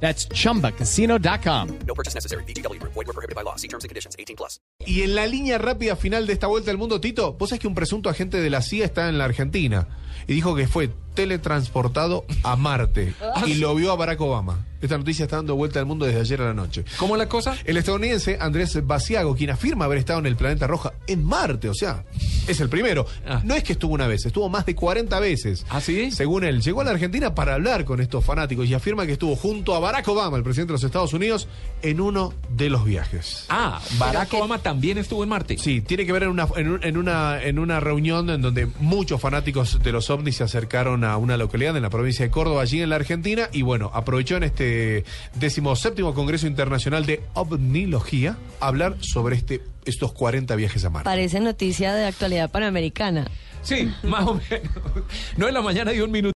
That's chumbacasino.com. No purchase necessary. BGW. Void were prohibited by law. See terms and conditions. 18 plus. Y en la línea rápida final de esta vuelta al mundo, Tito, vos sabés que un presunto agente de la CIA está en la Argentina y dijo que fue teletransportado a Marte y lo vio a Barack Obama. Esta noticia está dando vuelta al mundo desde ayer a la noche. ¿Cómo la cosa? El estadounidense Andrés Basiago, quien afirma haber estado en el planeta Roja en Marte, o sea, es el primero. Ah. No es que estuvo una vez, estuvo más de 40 veces. ¿Ah, sí? Según él, llegó a la Argentina para hablar con estos fanáticos y afirma que estuvo junto a Barack Obama, el presidente de los Estados Unidos, en uno de los viajes. Ah, Barack Obama también estuvo en Marte. Sí, tiene que ver en una, en, un- en una, en una reunión en donde muchos fanáticos de los ovnis se acercaron a una localidad en la provincia de Córdoba, allí en la Argentina, y bueno, aprovechó en este decimoséptimo Congreso Internacional de OVNIología hablar sobre este, estos 40 viajes a Marte. Parece noticia de actualidad panamericana. Sí, más o menos. No en la mañana y un minuto.